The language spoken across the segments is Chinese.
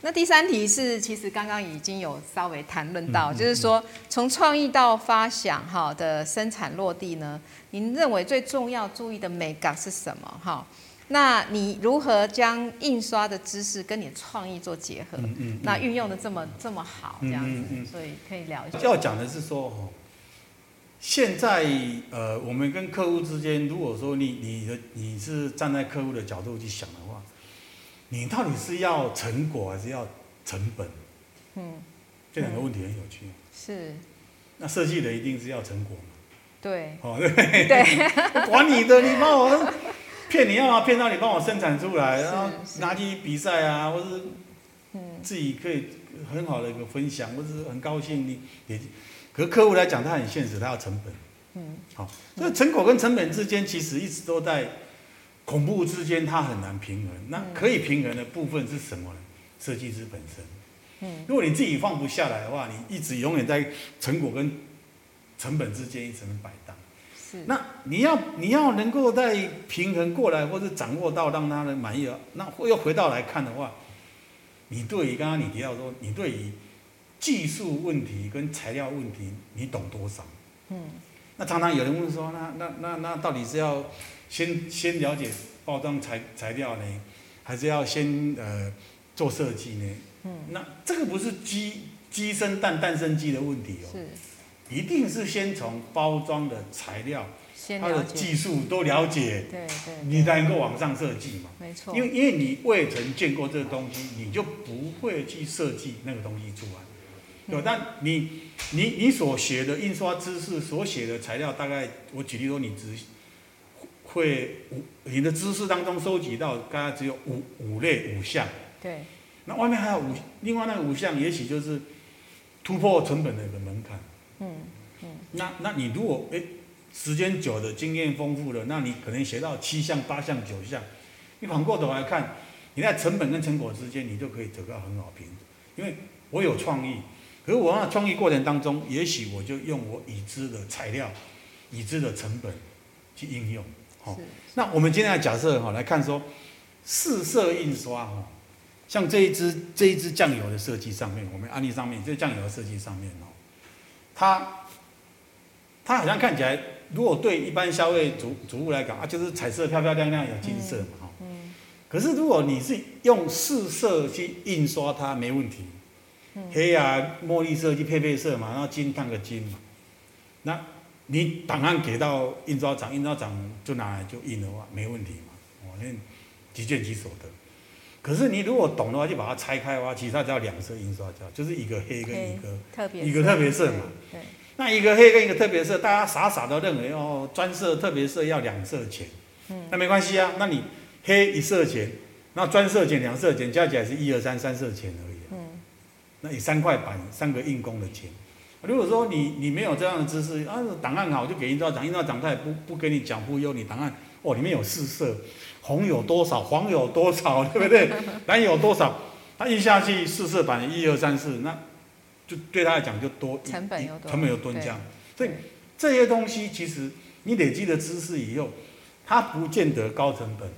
那第三题是，其实刚刚已经有稍微谈论到，嗯嗯就是说从创意到发想哈的生产落地呢，您认为最重要注意的美感是什么哈？那你如何将印刷的知识跟你的创意做结合？嗯嗯那运用的这么这么好，这样子，所以可以聊一下。要讲的是说，哦，现在呃，我们跟客户之间，如果说你你的你是站在客户的角度去想的话，你到底是要成果还是要成本？嗯，这两个问题很有趣。是，那设计的一定是要成果嘛？对，哦，对不对？管你的，你帮我骗你要嘛骗到你帮我生产出来，然后拿去比赛啊，或是嗯，自己可以很好的一个分享，或是很高兴你也，可是客户来讲他很现实，他要成本。嗯，好，所以成果跟成本之间其实一直都在恐怖之间，它很难平衡。那嗯可以平衡的部分是什么呢？设计师本身。嗯，如果你自己放不下来的话，你一直永远在成果跟成本之间一直摆荡。是，那你要你要能够在平衡过来，或者掌握到让他人满意了，那又回到来看的话，你对于刚刚你提到说，你对于技术问题跟材料问题，你懂多少？嗯，那常常有人问说，那那那那到底是要先先了解包装材材料呢，还是要先呃做设计呢？嗯，那这个不是鸡鸡生蛋蛋生鸡的问题哦，是，一定是先从包装的材料、它的技术都了解，对对，你才能够往上设计嘛。没错，因为因为你未曾见过这个东西，你就不会去设计那个东西出来。对，但你你你所学的印刷知识，所写的材料，大概我举例说，你只会五你的知识当中收集到，大概只有五五类五项。对，那外面还有五，另外那个五项，也许就是突破成本的一个门槛。嗯嗯，那那你如果诶时间久的经验丰富了，那你可能学到七项、八项、九项，你反过头来看，你在成本跟成果之间，你就可以得到很好平衡。因为我有创意，可是我那创意过程当中，也许我就用我已知的材料、已知的成本去应用。那我们今天来假设哈，来看说四色印刷哈，像这一支这一支酱油的设计上面，我们案例上面这酱油的设计上面哦，它它好像看起来，如果对一般消费主主户来讲啊，就是彩色漂漂亮亮有金色嘛哈。嗯。可是如果你是用四色去印刷它，没问题，嗯。黑啊墨绿色去配配色嘛，然后金烫个金嘛，那你档案给到印刷厂，印刷厂就拿来就印的话，没问题嘛，哦，那即见即所得。可是你如果懂的话，就把它拆开的话，其实它只要两色印刷胶，就是一个黑跟一个特别一个特别色嘛。那一个黑跟一个特别色，大家傻傻的认为哦，专色特别色要两色钱，嗯。那没关系啊，那你黑一色钱，那专色钱两色钱加起来是一二三三色钱而已啊、嗯。那你三块板三个印工的钱。如果说你你没有这样的知识啊，档案好就给印刷厂，印刷厂他也不不跟你讲不优，你档案哦里面有四色，红有多少，黄有多少，对不对？蓝有多少，他印下去四色板一二三四，那就对他来讲就多成本又多成本又多这样。所以这些东西其实你累积了知识以后，它不见得高成本，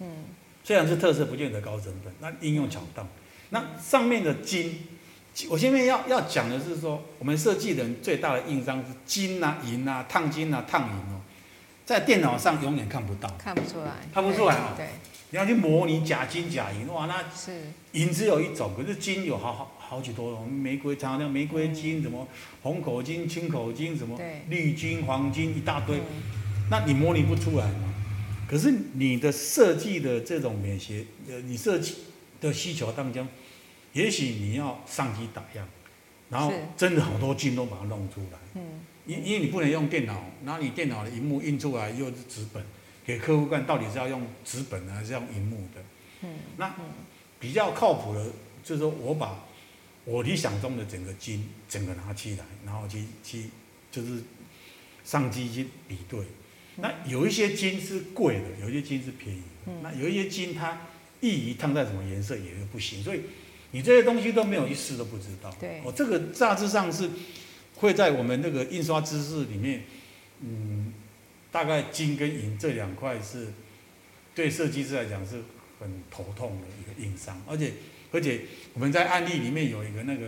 嗯虽然是特色，不见得高成本。那应用巧当，那上面的金，我前面要要讲的是说，我们设计人最大的硬伤是金啊、银啊、烫金啊、烫银哦，在电脑上永远看不到，看不出来，看不出来哦对，你要去模拟假金假银，哇，那是，银只有一种，可是金有好好好几多种，玫瑰常常叫玫瑰金，什么红口金、青口金，什么对绿金、黄金一大堆，嗯那你模拟不出来嘛？可是你的设计的这种美学，呃，你设计的需求当中，也许你要上机打样，然后真的好多金都把它弄出来，嗯因因为你不能用电脑，然后你电脑的荧幕印出来又是纸本，给客户看到底是要用纸本呢，还是要用荧幕的？嗯那嗯比较靠谱的，就是说我把我理想中的整个金整个拿起来，然后去去就是上机去比对。那有一些金是贵的，有一些金是便宜的。嗯那有一些金它易于烫在什么颜色也不行，所以你这些东西都没有一试都不知道。对哦，这个大致上是会在我们那个印刷知识里面，嗯，大概金跟银这两块是对设计师来讲是很头痛的一个硬伤，而且而且我们在案例里面有一个那个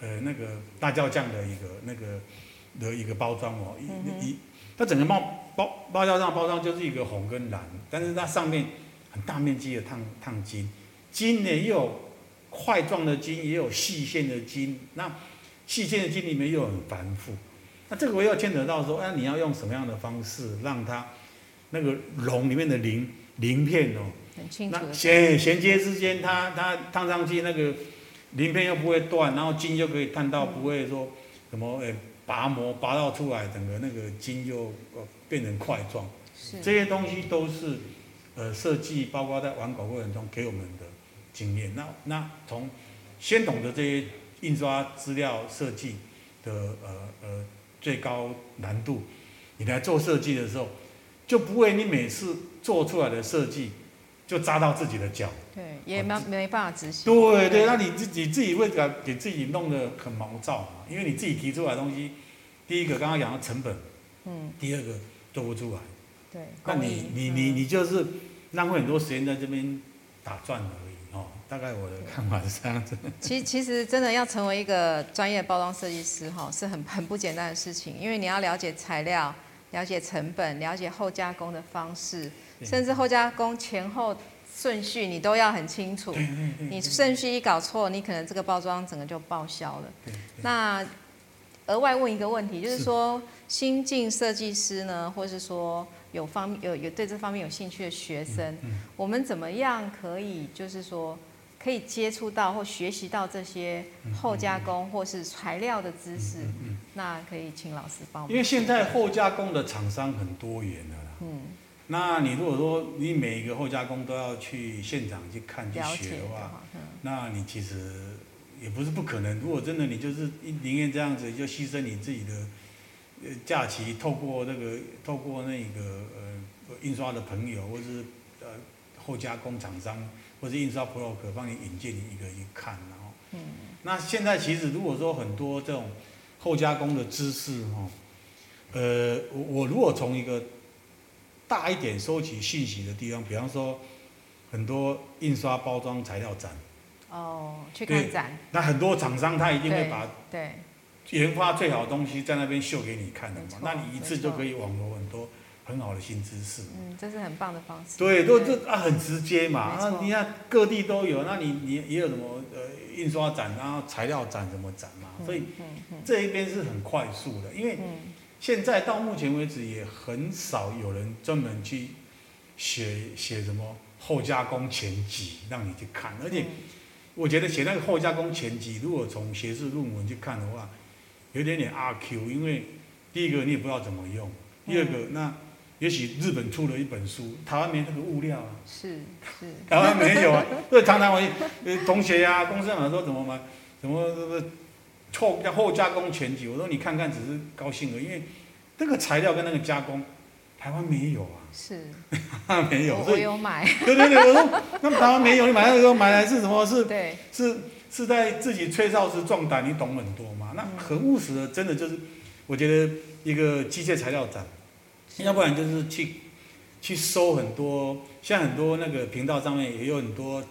呃那个辣椒酱的一个那个的一个包装哦，一一它整个包包辣椒酱包装就是一个红跟蓝，但是它上面很大面积的烫烫金，金呢又有块状的筋，也有细线的筋，那细线的筋里面又很繁复，那这个我要牵扯到说，哎，你要用什么样的方式让它那个龙里面的鳞鳞片哦。很清楚。那衔衔接之间，它它烫上去，那个鳞片又不会断，然后筋就可以烫到，不会说什么诶拔模拔到出来，整个那个筋就变成块状。是。这些东西都是呃设计，包括在玩狗过程中给我们的经验。那那从先懂得这些印刷资料设计的呃呃最高难度，你来做设计的时候，就不会你每次做出来的设计。就扎到自己的脚，对，也没没办法执行。对对，那你自己自己会给给自己弄得很毛躁嘛？因为你自己提出来的东西，第一个刚刚讲的成本，嗯，第二个做不出来，对，那你你你你就是浪费很多时间在这边打转而已哦。大概我的看法是这样子。其其实真的要成为一个专业包装设计师哈，是很很不简单的事情，因为你要了解材料，了解成本，了解后加工的方式。甚至后加工前后顺序你都要很清楚，你顺序一搞错，你可能这个包装整个就报销了。那额外问一个问题，就是说新进设计师呢，或是说有方有有对这方面有兴趣的学生，我们怎么样可以就是说可以接触到或学习到这些后加工或是材料的知识？那可以请老师帮。因为现在后加工的厂商很多元的啦。嗯。那你如果说你每一个后加工都要去现场去看去学的话，那你其实也不是不可能。如果真的你就是宁愿这样子，就牺牲你自己的呃假期，透过那个透过那个呃印刷的朋友，或是呃后加工厂商，或是印刷 Pro 可帮你引荐一个一看，然后，嗯，那现在其实如果说很多这种后加工的知识哈，呃，我我如果从一个大一点收集信息的地方，比方说很多印刷包装材料展，哦，去看展。那很多厂商他一定会把对研发最好的东西在那边秀给你看的嘛。那你一次就可以网罗很多很好的新知识。嗯，这是很棒的方式。对，都这啊很直接嘛。啊，你看各地都有，那你你也有什么呃印刷展啊、材料展什么展嘛？所以这一边是很快速的，因为。现在到目前为止也很少有人专门去写写什么后加工前集让你去看，而且我觉得写那个后加工前集，如果从学士论文去看的话，有点点阿 Q，因为第一个你也不知道怎么用，第二个那也许日本出了一本书，台湾没那个物料啊，是是，台湾没有啊，所以常常我同学呀、公司长说怎么买，怎么这个。后加后加工前级，我说你看看，只是高兴了，因为那个材料跟那个加工，台湾没有啊。是，没有。我有买。对对对，我说那台湾没有，你买那个时候买来是什么？是，对，是是在自己吹哨时壮胆，你懂很多嘛？那很务实的，真的就是，我觉得一个机械材料展，要不然就是去去搜很多，像很多那个频道上面也有很多。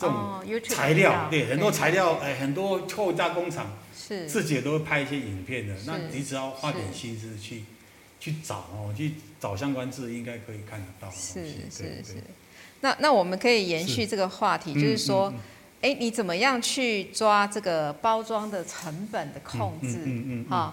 这种材料，对很多材料，哎，很多后加工厂是自己也都会拍一些影片的。那你只要花点心思去去找哦，去找相关字，应该可以看得到。是是是。那那我们可以延续这个话题，就是说，哎，你怎么样去抓这个包装的成本的控制？嗯嗯嗯。